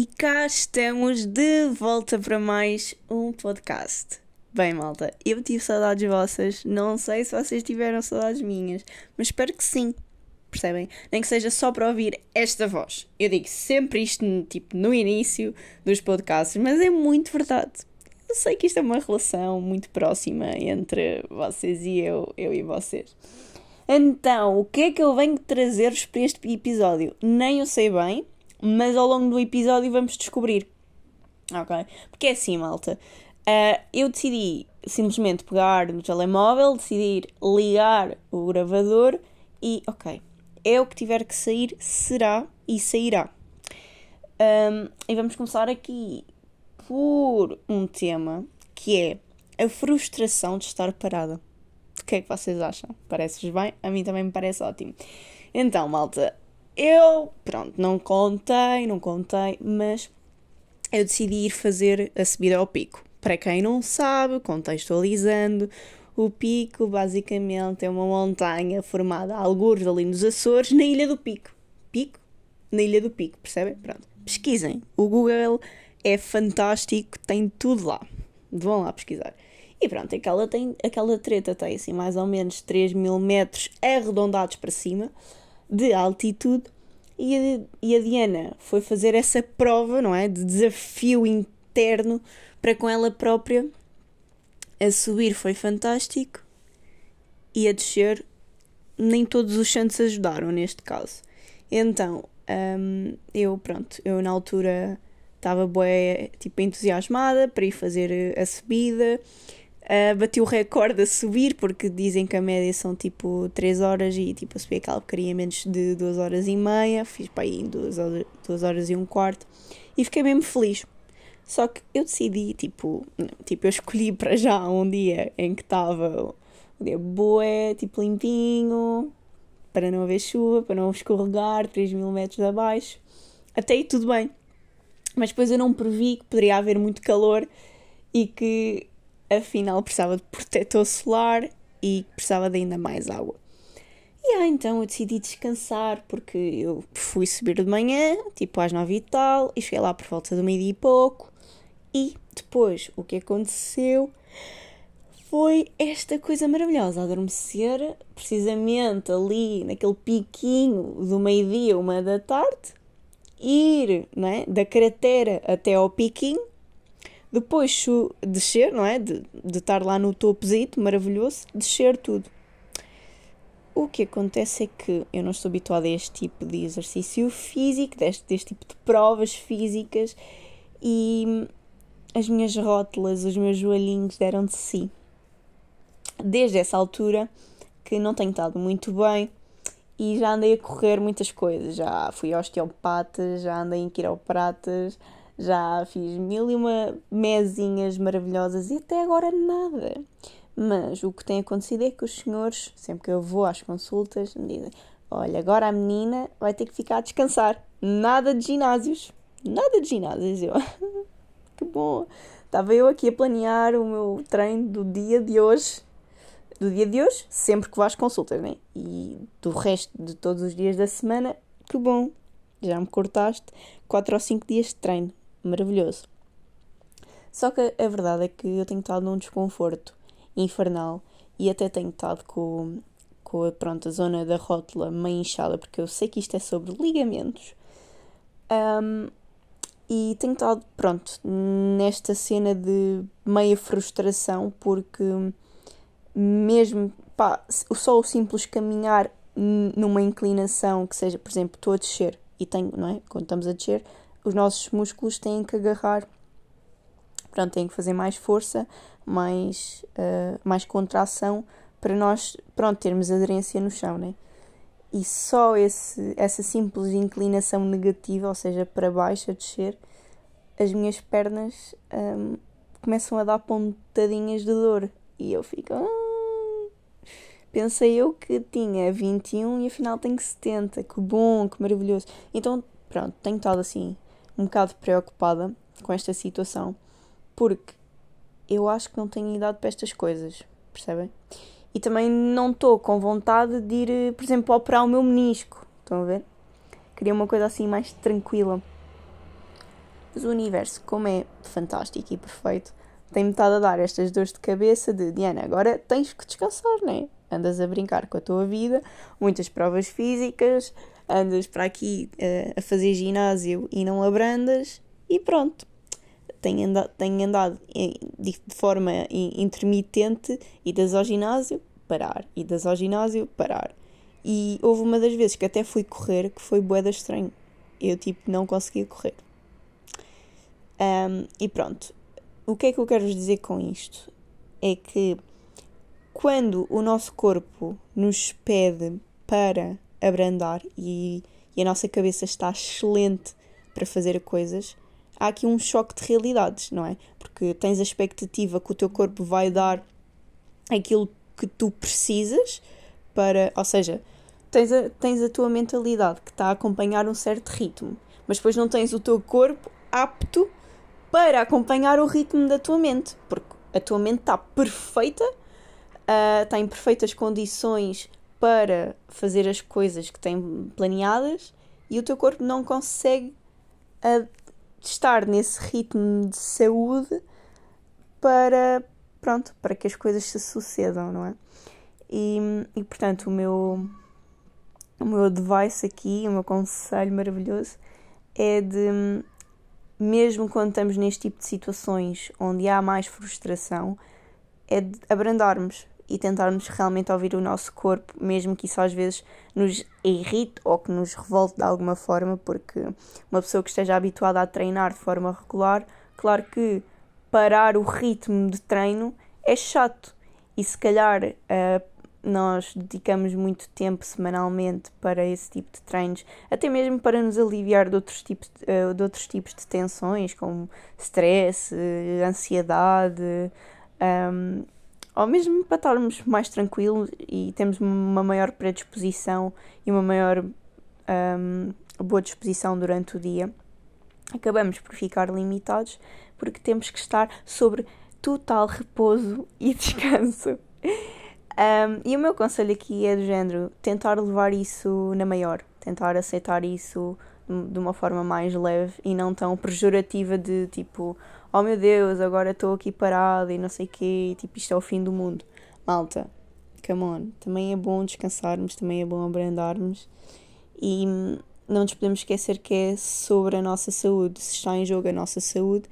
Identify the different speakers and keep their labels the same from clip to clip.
Speaker 1: E cá estamos de volta para mais um podcast. Bem, malta, eu tive saudades vossas, não sei se vocês tiveram saudades minhas, mas espero que sim, percebem? Nem que seja só para ouvir esta voz. Eu digo sempre isto, tipo, no início dos podcasts, mas é muito verdade. Eu sei que isto é uma relação muito próxima entre vocês e eu, eu e vocês. Então, o que é que eu venho trazer-vos para este episódio? Nem eu sei bem, mas ao longo do episódio vamos descobrir. Ok? Porque é assim, malta. Uh, eu decidi simplesmente pegar no telemóvel, decidir ligar o gravador e, ok, é o que tiver que sair, será e sairá. Um, e vamos começar aqui por um tema que é a frustração de estar parada. O que é que vocês acham? Parece-vos bem? A mim também me parece ótimo. Então, malta, eu, pronto, não contei, não contei, mas eu decidi ir fazer a subida ao pico. Para quem não sabe, contextualizando, o pico basicamente é uma montanha formada a algures ali nos Açores, na Ilha do Pico. Pico? Na Ilha do Pico, percebem? Pronto. Pesquisem. O Google é fantástico, tem tudo lá. Vão lá pesquisar. E pronto, aquela, tem, aquela treta tem assim mais ou menos 3 mil metros arredondados para cima de altitude e a, e a Diana foi fazer essa prova, não é? De desafio interno para com ela própria. A subir foi fantástico e a descer nem todos os santos ajudaram neste caso. Então, um, eu, pronto, eu na altura estava bué, tipo, entusiasmada para ir fazer a subida Uh, bati o recorde a subir, porque dizem que a média são tipo 3 horas e tipo a subir aquela porcaria menos de 2 horas e meia. Fiz para aí em 2 horas, 2 horas e um quarto e fiquei mesmo feliz. Só que eu decidi, tipo, tipo, eu escolhi para já um dia em que estava um dia boé, tipo limpinho, para não haver chuva, para não escorregar 3 mil metros abaixo. Até aí tudo bem. Mas depois eu não previ que poderia haver muito calor e que afinal precisava de protetor solar e precisava de ainda mais água. E ah, então eu decidi descansar porque eu fui subir de manhã, tipo às nove e tal, e cheguei lá por volta do meio-dia e pouco. E depois o que aconteceu foi esta coisa maravilhosa, adormecer precisamente ali naquele piquinho do meio-dia, uma da tarde, ir não é, da cratera até ao piquinho depois descer, não é? De, de estar lá no topozito, maravilhoso, descer tudo. O que acontece é que eu não estou habituada a este tipo de exercício físico, deste, deste tipo de provas físicas e as minhas rótulas, os meus joelhinhos deram de si. Desde essa altura que não tenho estado muito bem e já andei a correr muitas coisas. Já fui osteopata, já andei em quiropratas, já fiz mil e uma mesinhas maravilhosas e até agora nada. Mas o que tem acontecido é que os senhores, sempre que eu vou às consultas, me dizem: Olha, agora a menina vai ter que ficar a descansar. Nada de ginásios. Nada de ginásios. Eu, que bom. Estava eu aqui a planear o meu treino do dia de hoje. Do dia de hoje, sempre que vou às consultas, né? E do resto de todos os dias da semana, que bom. Já me cortaste 4 ou 5 dias de treino maravilhoso. Só que a verdade é que eu tenho estado num desconforto infernal e até tenho estado com, com a, pronto, a zona da rótula meio inchada, porque eu sei que isto é sobre ligamentos. Um, e tenho estado, pronto, nesta cena de meia frustração, porque mesmo, pá, só o simples caminhar numa inclinação que seja, por exemplo, estou a descer e tenho, não é? Quando estamos a descer, os nossos músculos têm que agarrar, pronto, têm que fazer mais força, mais, uh, mais contração para nós, pronto, termos aderência no chão, né? E só esse, essa simples inclinação negativa, ou seja, para baixo, a descer, as minhas pernas um, começam a dar pontadinhas de dor. E eu fico. Ah, pensei eu que tinha 21 e afinal tenho 70. Que bom, que maravilhoso. Então, pronto, tenho estado assim um bocado preocupada com esta situação, porque eu acho que não tenho idade para estas coisas, percebem? E também não estou com vontade de ir, por exemplo, operar o meu menisco. Estão a ver? Queria uma coisa assim mais tranquila. Mas o universo, como é fantástico e perfeito, tem-me estado a dar estas dores de cabeça de Diana, agora tens que descansar, não é? Andas a brincar com a tua vida, muitas provas físicas, andas para aqui uh, a fazer ginásio e não abrandas, e pronto. Tenho andado, tenho andado de forma intermitente, idas ao ginásio, parar, idas ao ginásio, parar. E houve uma das vezes que até fui correr que foi boeda estranho. Eu, tipo, não conseguia correr. Um, e pronto. O que é que eu quero vos dizer com isto? É que quando o nosso corpo nos pede para abrandar e, e a nossa cabeça está excelente para fazer coisas, há aqui um choque de realidades, não é? Porque tens a expectativa que o teu corpo vai dar aquilo que tu precisas para. Ou seja, tens a, tens a tua mentalidade que está a acompanhar um certo ritmo, mas depois não tens o teu corpo apto para acompanhar o ritmo da tua mente, porque a tua mente está perfeita, uh, está em perfeitas condições para fazer as coisas que tem planeadas e o teu corpo não consegue estar nesse ritmo de saúde para pronto para que as coisas se sucedam não é? E, e portanto o meu o meu advice aqui o meu conselho maravilhoso é de mesmo quando estamos neste tipo de situações onde há mais frustração, é de abrandarmos e tentarmos realmente ouvir o nosso corpo, mesmo que isso às vezes nos irrite ou que nos revolte de alguma forma, porque uma pessoa que esteja habituada a treinar de forma regular, claro que parar o ritmo de treino é chato. E se calhar uh, nós dedicamos muito tempo semanalmente para esse tipo de treinos, até mesmo para nos aliviar de outros tipos de, uh, de outros tipos de tensões, como stress, uh, ansiedade, um, ou mesmo para estarmos mais tranquilos e temos uma maior predisposição e uma maior um, boa disposição durante o dia, acabamos por ficar limitados porque temos que estar sobre total repouso e descanso. Um, e o meu conselho aqui é do género: tentar levar isso na maior, tentar aceitar isso de uma forma mais leve e não tão pejorativa de tipo, oh meu Deus, agora estou aqui parada e não sei o quê, tipo, isto é o fim do mundo. Malta, come on, também é bom descansarmos, também é bom abrandarmos e não nos podemos esquecer que é sobre a nossa saúde. Se está em jogo a nossa saúde,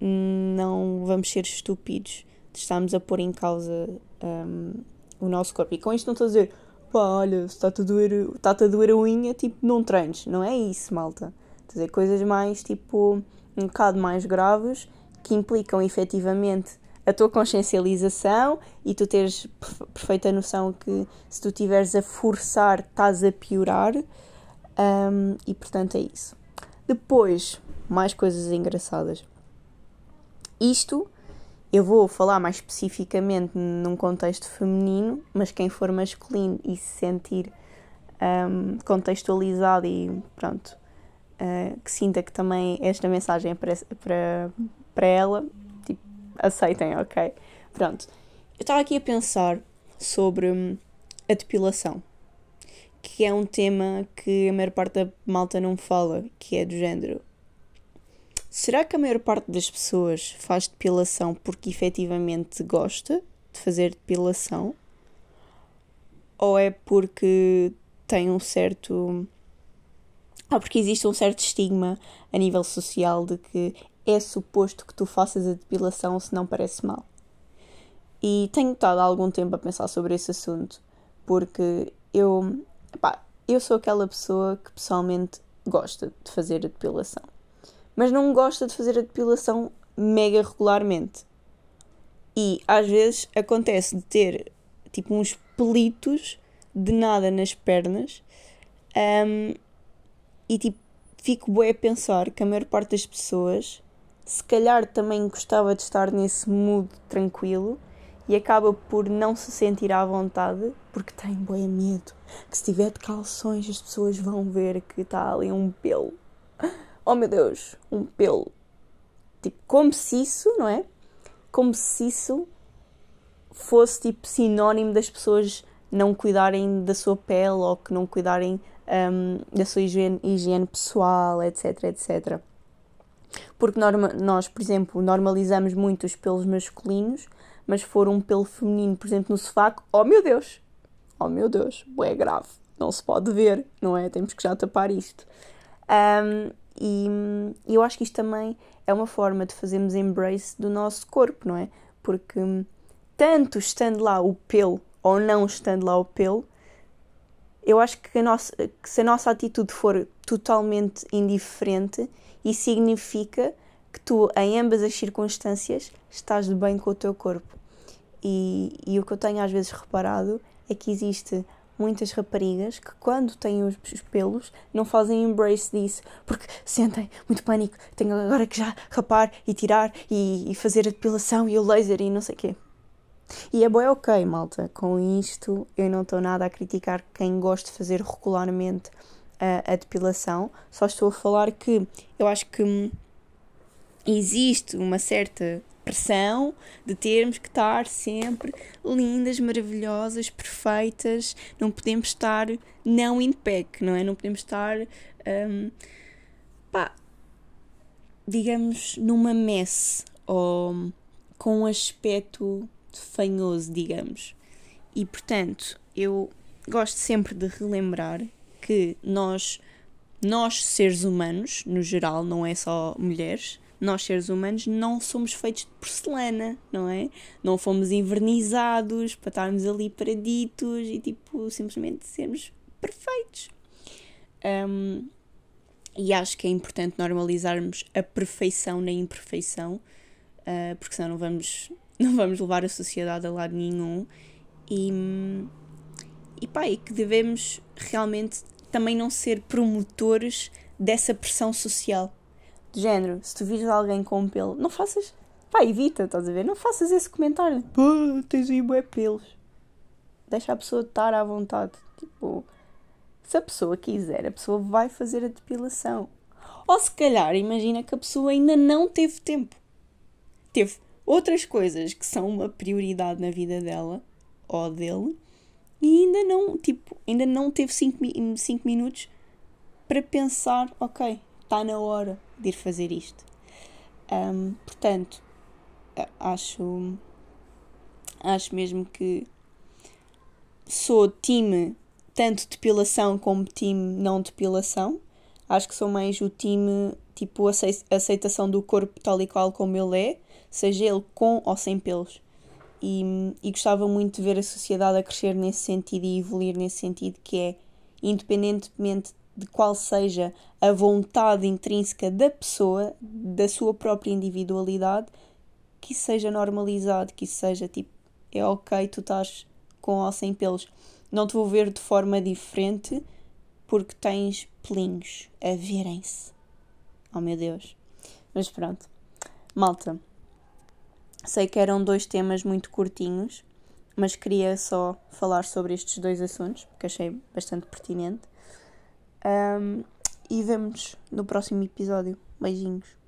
Speaker 1: não vamos ser estúpidos estamos a pôr em causa um, o nosso corpo. E com isto não estou a dizer, pá, olha, se está-te a doer, está a doer a unha, tipo, não treines. Não é isso, malta. Estou a dizer coisas mais, tipo, um bocado mais graves, que implicam efetivamente a tua consciencialização e tu teres perfeita noção que se tu estiveres a forçar, estás a piorar. Um, e portanto é isso. Depois, mais coisas engraçadas. Isto eu vou falar mais especificamente num contexto feminino, mas quem for masculino e se sentir um, contextualizado e pronto, uh, que sinta que também esta mensagem é para, para, para ela, tipo, aceitem, ok? Pronto. Eu estava aqui a pensar sobre hum, a depilação, que é um tema que a maior parte da malta não fala, que é do género Será que a maior parte das pessoas faz depilação porque efetivamente gosta de fazer depilação? Ou é porque tem um certo. Ou porque existe um certo estigma a nível social de que é suposto que tu faças a depilação se não parece mal? E tenho estado há algum tempo a pensar sobre esse assunto porque eu. Eu sou aquela pessoa que pessoalmente gosta de fazer a depilação mas não gosta de fazer a depilação mega regularmente. E às vezes acontece de ter tipo uns pelitos de nada nas pernas um, e tipo fico bem a pensar que a maior parte das pessoas se calhar também gostava de estar nesse mood tranquilo e acaba por não se sentir à vontade porque tem bem medo que se tiver de calções as pessoas vão ver que está ali um pelo oh meu Deus, um pelo. Tipo, como se isso, não é? Como se isso fosse tipo sinónimo das pessoas não cuidarem da sua pele ou que não cuidarem um, da sua higiene, higiene pessoal, etc, etc. Porque norma, nós, por exemplo, normalizamos muito os pelos masculinos, mas for um pelo feminino, por exemplo, no sovaco, oh meu Deus! Oh meu Deus, é grave, não se pode ver, não é? Temos que já tapar isto. Um, e eu acho que isto também é uma forma de fazermos embrace do nosso corpo, não é? Porque tanto estando lá o pelo ou não estando lá o pelo, eu acho que, a nossa, que se a nossa atitude for totalmente indiferente, isso significa que tu, em ambas as circunstâncias, estás de bem com o teu corpo. E, e o que eu tenho às vezes reparado é que existe muitas raparigas que, quando têm os pelos, não fazem embrace disso, porque sentem muito pânico. Tenho agora que já rapar e tirar e, e fazer a depilação e o laser e não sei o quê. E é bom, é ok, malta. Com isto, eu não estou nada a criticar quem gosta de fazer regularmente a, a depilação. Só estou a falar que eu acho que existe uma certa pressão de termos que estar sempre lindas, maravilhosas, perfeitas. Não podemos estar não in pack, não é? Não podemos estar, um, pá, digamos, numa mess ou com um aspecto fanhoso, digamos. E portanto, eu gosto sempre de relembrar que nós, nós seres humanos, no geral, não é só mulheres, nós seres humanos não somos feitos de porcelana, não é? Não fomos envernizados para estarmos ali paraditos e tipo simplesmente sermos perfeitos. Um, e acho que é importante normalizarmos a perfeição na imperfeição, uh, porque senão não vamos, não vamos levar a sociedade a lado nenhum. E, e pá, e que devemos realmente também não ser promotores dessa pressão social de género, se tu vires alguém com um pelo, não faças. Pá, evita, estás a ver? Não faças esse comentário. Pá, tens aí bué pelos. Deixa a pessoa estar à vontade. Tipo, se a pessoa quiser, a pessoa vai fazer a depilação. Ou se calhar, imagina que a pessoa ainda não teve tempo. Teve outras coisas que são uma prioridade na vida dela ou dele e ainda não, tipo, ainda não teve 5 cinco minutos para pensar, ok, está na hora de ir fazer isto. Um, portanto, acho, acho mesmo que sou time tanto depilação como time não depilação. Acho que sou mais o time tipo aceitação do corpo tal e qual como ele é, seja ele com ou sem pelos. E, e gostava muito de ver a sociedade a crescer nesse sentido e evoluir nesse sentido, que é independentemente de qual seja a vontade intrínseca da pessoa, da sua própria individualidade, que isso seja normalizado, que isso seja tipo, é ok, tu estás com ou sem pelos. Não te vou ver de forma diferente porque tens pelinhos a verem-se. Oh meu Deus. Mas pronto. Malta. Sei que eram dois temas muito curtinhos, mas queria só falar sobre estes dois assuntos, porque achei bastante pertinente. Um, e vemos no próximo episódio. Beijinhos.